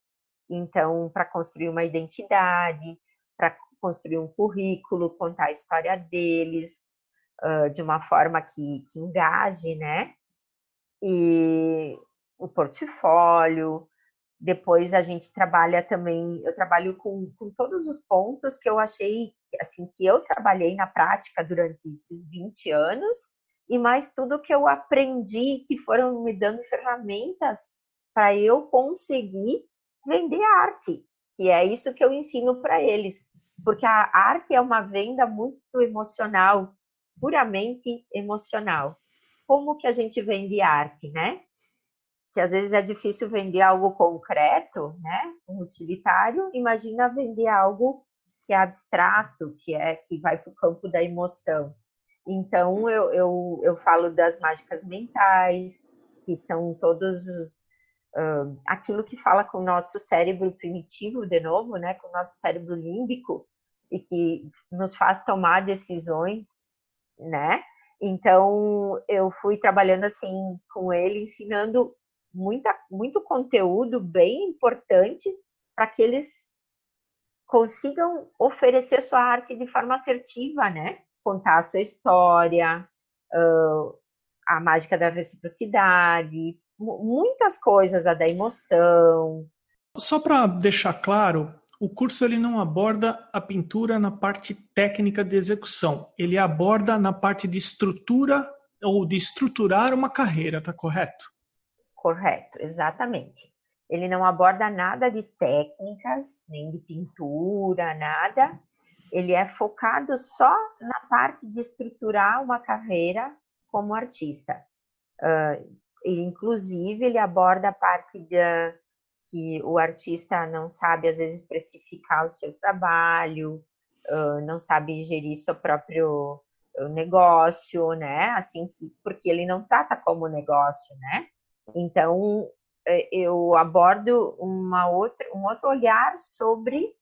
Então, para construir uma identidade, para construir um currículo, contar a história deles, uh, de uma forma que, que engaje, né? E o portfólio, depois a gente trabalha também, eu trabalho com, com todos os pontos que eu achei, assim, que eu trabalhei na prática durante esses 20 anos, e mais tudo que eu aprendi, que foram me dando ferramentas para eu conseguir vender arte, que é isso que eu ensino para eles. Porque a arte é uma venda muito emocional, puramente emocional. Como que a gente vende arte, né? Se às vezes é difícil vender algo concreto, né, um utilitário, imagina vender algo que é abstrato, que é que vai para o campo da emoção. Então eu, eu, eu falo das mágicas mentais, que são todos os, uh, aquilo que fala com o nosso cérebro primitivo, de novo, né, com o nosso cérebro límbico, e que nos faz tomar decisões, né? Então eu fui trabalhando assim com ele, ensinando muita, muito conteúdo bem importante para que eles consigam oferecer sua arte de forma assertiva, né? Contar a sua história, uh, a mágica da reciprocidade, muitas coisas, a da emoção. Só para deixar claro, o curso ele não aborda a pintura na parte técnica de execução, ele aborda na parte de estrutura ou de estruturar uma carreira, tá correto? Correto, exatamente. Ele não aborda nada de técnicas, nem de pintura, nada. Ele é focado só na parte de estruturar uma carreira como artista. Uh, inclusive, ele aborda a parte da, que o artista não sabe, às vezes, precificar o seu trabalho, uh, não sabe gerir seu próprio negócio, né? Assim, porque ele não trata como negócio, né? Então, é, eu abordo uma outra, um outro olhar sobre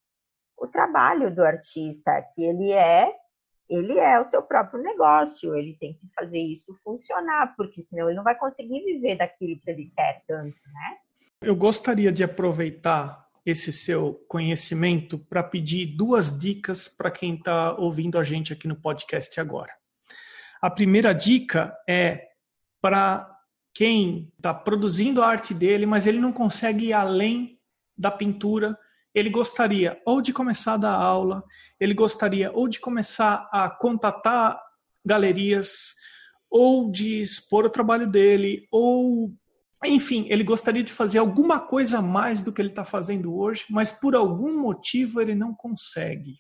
o trabalho do artista, que ele é ele é o seu próprio negócio, ele tem que fazer isso funcionar, porque senão ele não vai conseguir viver daquilo que ele quer tanto, né? Eu gostaria de aproveitar esse seu conhecimento para pedir duas dicas para quem está ouvindo a gente aqui no podcast agora. A primeira dica é para quem está produzindo a arte dele, mas ele não consegue ir além da pintura. Ele gostaria ou de começar a dar aula, ele gostaria ou de começar a contatar galerias, ou de expor o trabalho dele, ou enfim, ele gostaria de fazer alguma coisa a mais do que ele está fazendo hoje, mas por algum motivo ele não consegue.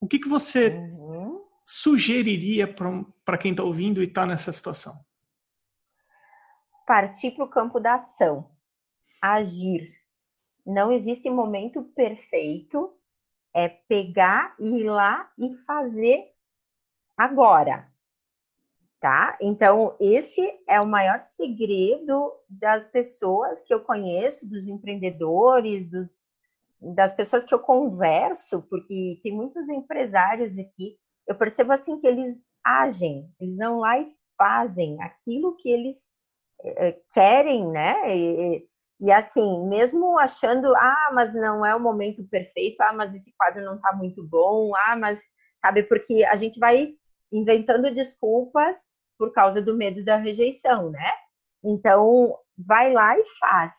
O que, que você uhum. sugeriria para quem está ouvindo e está nessa situação? Partir para o campo da ação, agir. Não existe momento perfeito, é pegar, ir lá e fazer agora. Tá? Então, esse é o maior segredo das pessoas que eu conheço, dos empreendedores, dos, das pessoas que eu converso, porque tem muitos empresários aqui, eu percebo assim que eles agem, eles vão lá e fazem aquilo que eles querem, né? E, e, assim, mesmo achando, ah, mas não é o momento perfeito, ah, mas esse quadro não está muito bom, ah, mas sabe, porque a gente vai inventando desculpas por causa do medo da rejeição, né? Então, vai lá e faz.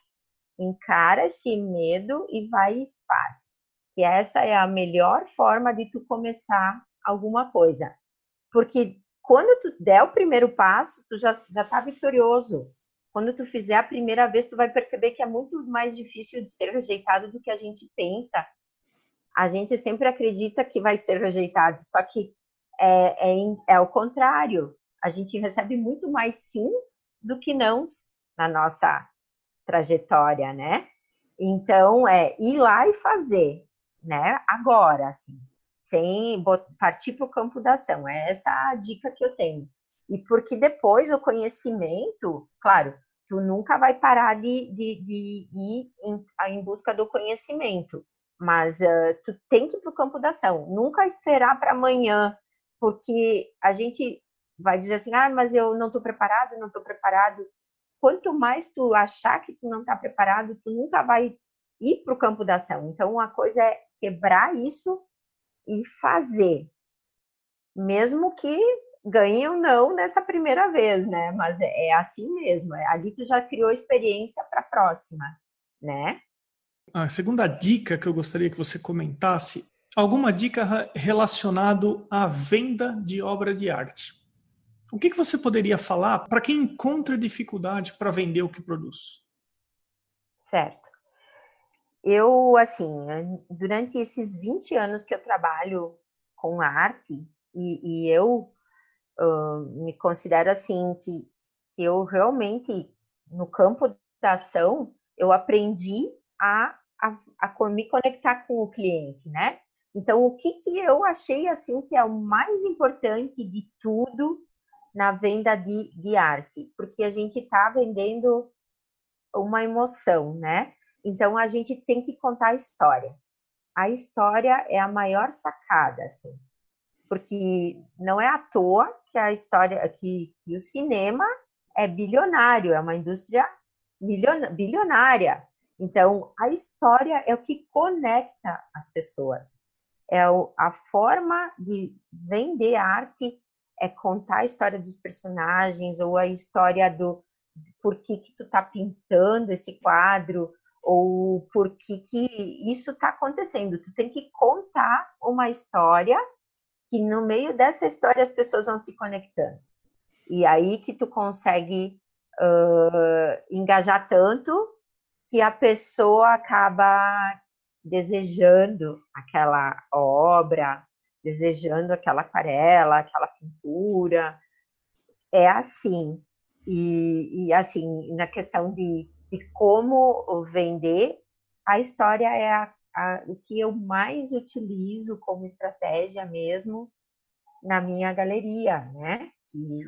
Encara esse medo e vai e faz. E essa é a melhor forma de tu começar alguma coisa. Porque quando tu der o primeiro passo, tu já, já tá vitorioso. Quando tu fizer a primeira vez, tu vai perceber que é muito mais difícil de ser rejeitado do que a gente pensa. A gente sempre acredita que vai ser rejeitado, só que é, é, é o contrário a gente recebe muito mais sims do que nãos na nossa trajetória, né? Então, é ir lá e fazer, né? Agora, assim, sem partir para o campo da ação. É essa a dica que eu tenho. E porque depois o conhecimento, claro, tu nunca vai parar de, de, de ir em, em, busca do conhecimento, mas uh, tu tem que ir para o campo da ação. Nunca esperar para amanhã, porque a gente vai dizer assim, ah, mas eu não estou preparado, não estou preparado. Quanto mais tu achar que tu não está preparado, tu nunca vai ir para o campo da ação. Então, uma coisa é quebrar isso e fazer. Mesmo que ganhe ou não nessa primeira vez, né? Mas é, é assim mesmo. É, ali tu já criou experiência para a próxima, né? A segunda dica que eu gostaria que você comentasse, alguma dica relacionado à venda de obra de arte. O que, que você poderia falar para quem encontra dificuldade para vender o que produz? Certo. Eu, assim, durante esses 20 anos que eu trabalho com arte, e, e eu uh, me considero assim que, que eu realmente, no campo da ação, eu aprendi a, a, a me conectar com o cliente, né? Então, o que, que eu achei assim que é o mais importante de tudo na venda de, de arte? Porque a gente está vendendo uma emoção, né? Então, a gente tem que contar a história. A história é a maior sacada, assim porque não é à toa que a história, que, que o cinema é bilionário, é uma indústria bilionária. Então, a história é o que conecta as pessoas. É a forma de vender arte é contar a história dos personagens ou a história do por que, que tu tá pintando esse quadro ou por que, que isso está acontecendo. Tu tem que contar uma história que no meio dessa história as pessoas vão se conectando. E aí que tu consegue uh, engajar tanto que a pessoa acaba desejando aquela obra, desejando aquela aquarela, aquela pintura. É assim. E, e assim, na questão de, de como vender, a história é a a, o que eu mais utilizo como estratégia mesmo na minha galeria, né? E,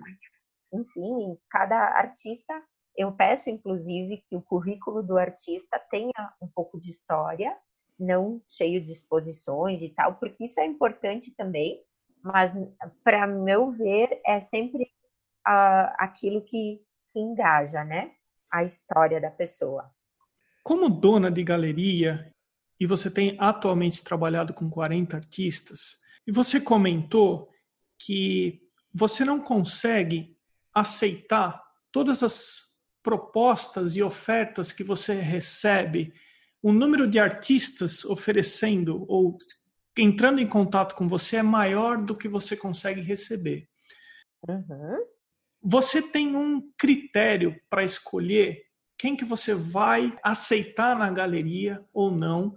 enfim, cada artista, eu peço inclusive que o currículo do artista tenha um pouco de história, não cheio de exposições e tal, porque isso é importante também, mas para meu ver é sempre uh, aquilo que, que engaja, né? A história da pessoa. Como dona de galeria e você tem atualmente trabalhado com 40 artistas, e você comentou que você não consegue aceitar todas as propostas e ofertas que você recebe, o número de artistas oferecendo ou entrando em contato com você é maior do que você consegue receber. Uhum. Você tem um critério para escolher quem que você vai aceitar na galeria ou não.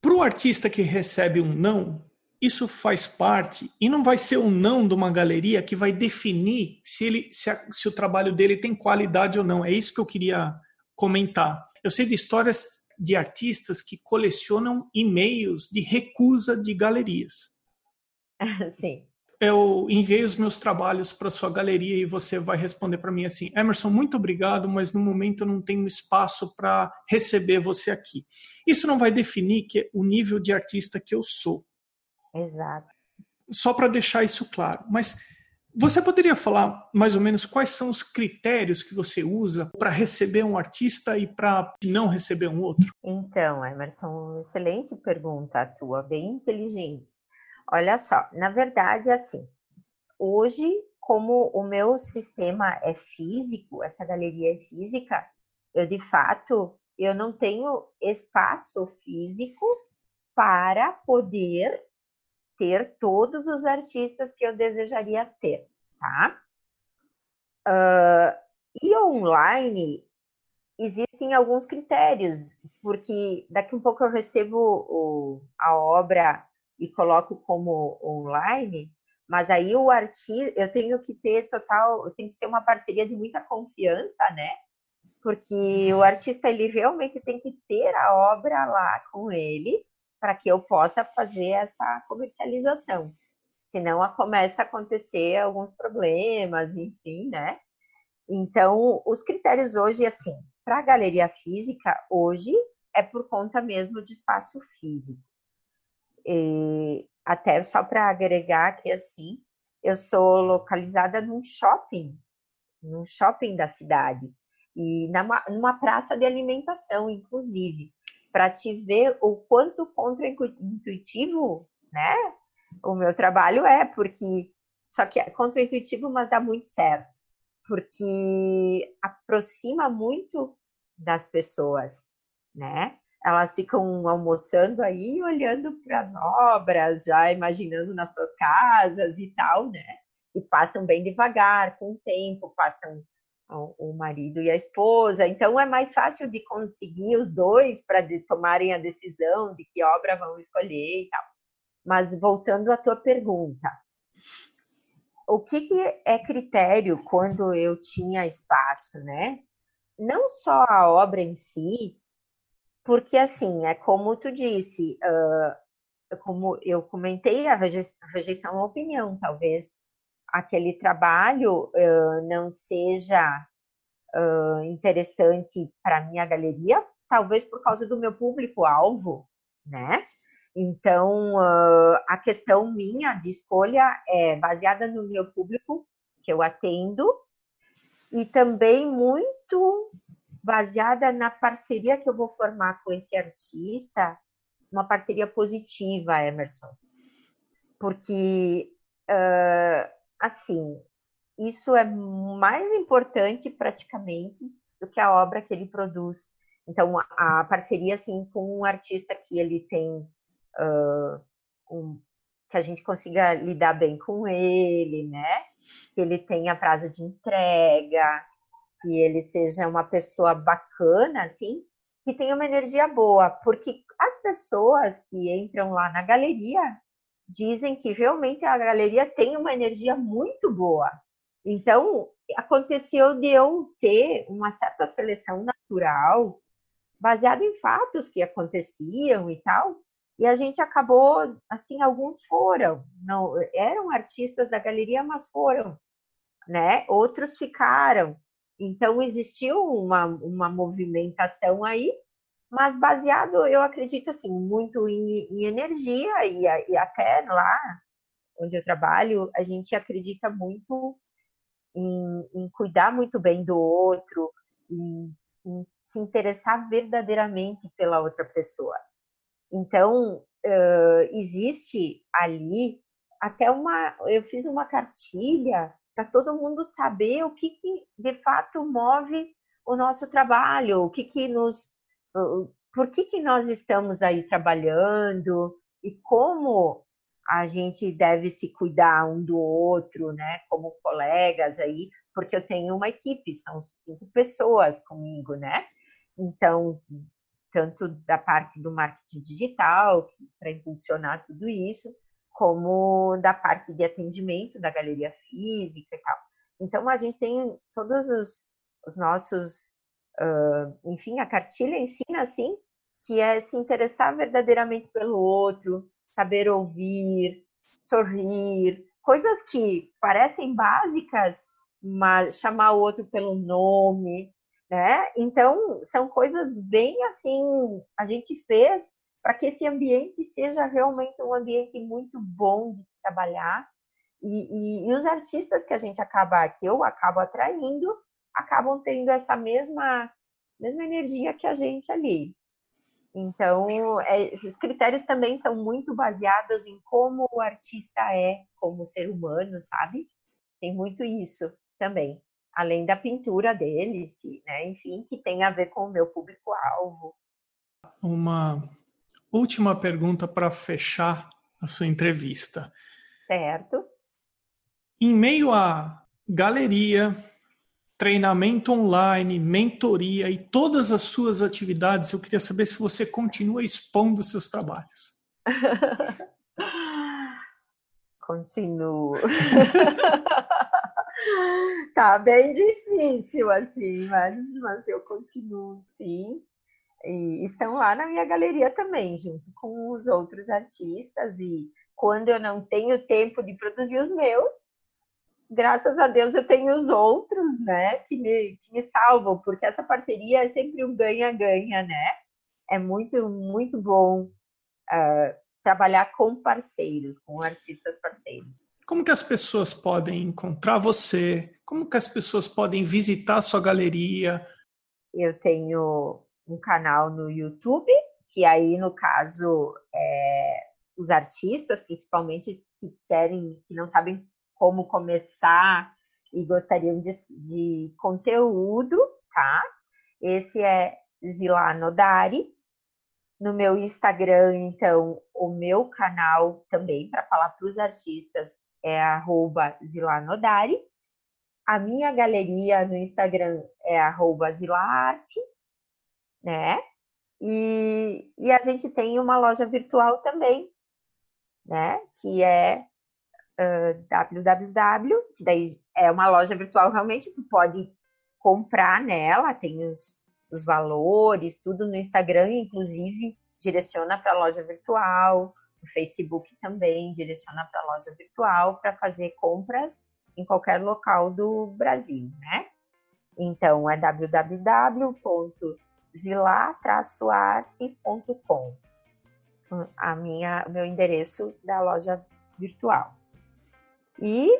Para o artista que recebe um não, isso faz parte e não vai ser um não de uma galeria que vai definir se, ele, se, a, se o trabalho dele tem qualidade ou não. É isso que eu queria comentar. Eu sei de histórias de artistas que colecionam e-mails de recusa de galerias. Sim eu enviei os meus trabalhos para sua galeria e você vai responder para mim assim: Emerson, muito obrigado, mas no momento eu não tenho espaço para receber você aqui. Isso não vai definir que o nível de artista que eu sou. Exato. Só para deixar isso claro. Mas você poderia falar mais ou menos quais são os critérios que você usa para receber um artista e para não receber um outro? Então, Emerson, excelente pergunta a tua, bem inteligente. Olha só, na verdade, assim, hoje, como o meu sistema é físico, essa galeria é física, eu de fato eu não tenho espaço físico para poder ter todos os artistas que eu desejaria ter, tá? Uh, e online existem alguns critérios, porque daqui um pouco eu recebo o, a obra e coloco como online, mas aí o artista, eu tenho que ter total, tem que ser uma parceria de muita confiança, né? Porque o artista ele realmente tem que ter a obra lá com ele para que eu possa fazer essa comercialização. Senão começa a acontecer alguns problemas, enfim, né? Então, os critérios hoje, assim, para a galeria física, hoje é por conta mesmo de espaço físico. E até só para agregar aqui assim, eu sou localizada num shopping, num shopping da cidade e numa, numa praça de alimentação, inclusive, para te ver o quanto contra-intuitivo, né? O meu trabalho é, porque só que é contraintuitivo, mas dá muito certo, porque aproxima muito das pessoas, né? Elas ficam almoçando aí, olhando para as obras, já imaginando nas suas casas e tal, né? E passam bem devagar, com o tempo, passam o marido e a esposa. Então é mais fácil de conseguir os dois para tomarem a decisão de que obra vão escolher e tal. Mas voltando à tua pergunta, o que, que é critério quando eu tinha espaço, né? Não só a obra em si, porque assim é como tu disse, uh, como eu comentei, a rejeição à opinião, talvez aquele trabalho uh, não seja uh, interessante para minha galeria, talvez por causa do meu público-alvo, né? Então, a questão minha de escolha é baseada no meu público que eu atendo e também muito baseada na parceria que eu vou formar com esse artista, uma parceria positiva, Emerson. Porque uh, assim, isso é mais importante praticamente do que a obra que ele produz. Então, a parceria assim com um artista que ele tem uh, um, que a gente consiga lidar bem com ele, né? Que ele tenha prazo de entrega, que ele seja uma pessoa bacana, assim, que tenha uma energia boa, porque as pessoas que entram lá na galeria dizem que realmente a galeria tem uma energia muito boa. Então, aconteceu de eu ter uma certa seleção natural, baseada em fatos que aconteciam e tal, e a gente acabou, assim, alguns foram, não eram artistas da galeria, mas foram, né? Outros ficaram. Então, existiu uma, uma movimentação aí, mas baseado, eu acredito assim, muito em, em energia e, e, até lá onde eu trabalho, a gente acredita muito em, em cuidar muito bem do outro, em, em, se interessar verdadeiramente pela outra pessoa. Então, uh, existe ali até uma. Eu fiz uma cartilha para todo mundo saber o que, que de fato move o nosso trabalho, o que, que nos por que, que nós estamos aí trabalhando e como a gente deve se cuidar um do outro, né, como colegas aí, porque eu tenho uma equipe, são cinco pessoas comigo, né? Então, tanto da parte do marketing digital, para impulsionar tudo isso, como da parte de atendimento da galeria física e tal. Então, a gente tem todos os, os nossos Uh, enfim, a cartilha ensina assim que é se interessar verdadeiramente pelo outro, saber ouvir, sorrir, coisas que parecem básicas, mas chamar o outro pelo nome, né? Então, são coisas bem assim, a gente fez para que esse ambiente seja realmente um ambiente muito bom de se trabalhar. E, e, e os artistas que a gente acaba, que eu acabo atraindo, acabam tendo essa mesma, mesma energia que a gente ali. Então, é, esses critérios também são muito baseados em como o artista é como ser humano, sabe? Tem muito isso também. Além da pintura dele, né? enfim, que tem a ver com o meu público-alvo. Uma última pergunta para fechar a sua entrevista. Certo. Em meio à galeria, treinamento online, mentoria e todas as suas atividades, eu queria saber se você continua expondo seus trabalhos. Continuo. tá bem difícil assim, mas, mas eu continuo sim. E estão lá na minha galeria também, junto com os outros artistas. E quando eu não tenho tempo de produzir os meus, graças a Deus eu tenho os outros, né, que me, que me salvam, porque essa parceria é sempre um ganha-ganha, né? É muito, muito bom uh, trabalhar com parceiros, com artistas parceiros. Como que as pessoas podem encontrar você? Como que as pessoas podem visitar a sua galeria? Eu tenho um canal no YouTube, que aí, no caso, é, os artistas, principalmente, que querem, que não sabem como começar e gostariam de, de conteúdo, tá? Esse é Zila Nodari. No meu Instagram, então, o meu canal também para falar para os artistas é arroba Zilanodari. A minha galeria no Instagram é arroba Zilaarte, né? E, e a gente tem uma loja virtual também, né? Que é uh, www, que daí é uma loja virtual realmente, tu pode comprar nela, tem os, os valores, tudo no Instagram, inclusive direciona para a loja virtual, o Facebook também direciona para a loja virtual para fazer compras em qualquer local do Brasil, né? Então é www.zila-arte.com a minha meu endereço da loja virtual. E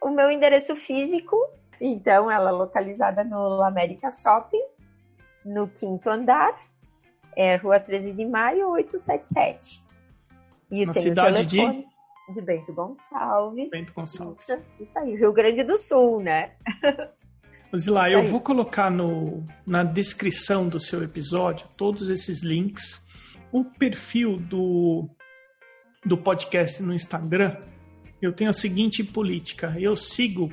o meu endereço físico, então ela é localizada no América Shopping, no quinto andar, é Rua 13 de Maio, 877. E Na cidade de? De Bento Gonçalves. Bento Gonçalves. Isso, isso aí, Rio Grande do Sul, né? Zilá, eu vou colocar no, na descrição do seu episódio todos esses links. O perfil do, do podcast no Instagram, eu tenho a seguinte política: eu sigo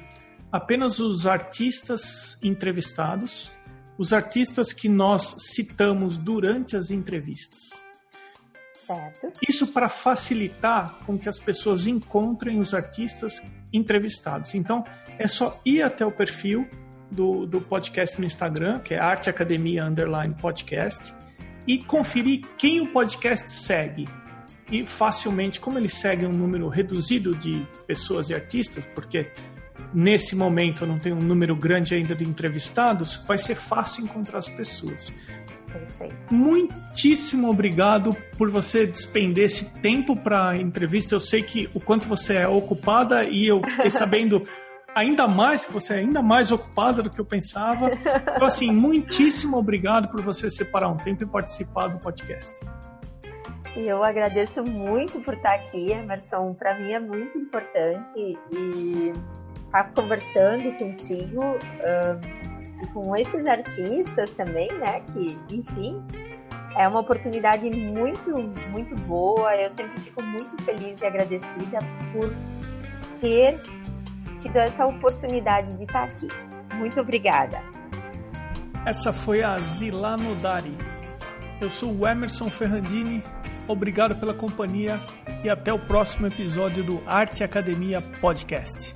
apenas os artistas entrevistados, os artistas que nós citamos durante as entrevistas. Certo. Isso para facilitar com que as pessoas encontrem os artistas entrevistados. Então, é só ir até o perfil do, do podcast no Instagram, que é Arte Academia Underline Podcast, e conferir quem o podcast segue. E facilmente, como ele segue um número reduzido de pessoas e artistas, porque nesse momento eu não tenho um número grande ainda de entrevistados, vai ser fácil encontrar as pessoas. Perfeito. Muitíssimo obrigado por você despender esse tempo para a entrevista. Eu sei que o quanto você é ocupada e eu fiquei sabendo ainda mais que você é ainda mais ocupada do que eu pensava. Então, assim, muitíssimo obrigado por você separar um tempo e participar do podcast. Eu agradeço muito por estar aqui, Emerson. Para mim é muito importante e estar conversando contigo. Um e com esses artistas também, né? Que, enfim, é uma oportunidade muito, muito boa. Eu sempre fico muito feliz e agradecida por ter tido essa oportunidade de estar aqui. Muito obrigada. Essa foi a Zila Nodari. Eu sou o Emerson Ferrandini. Obrigado pela companhia e até o próximo episódio do Arte Academia Podcast.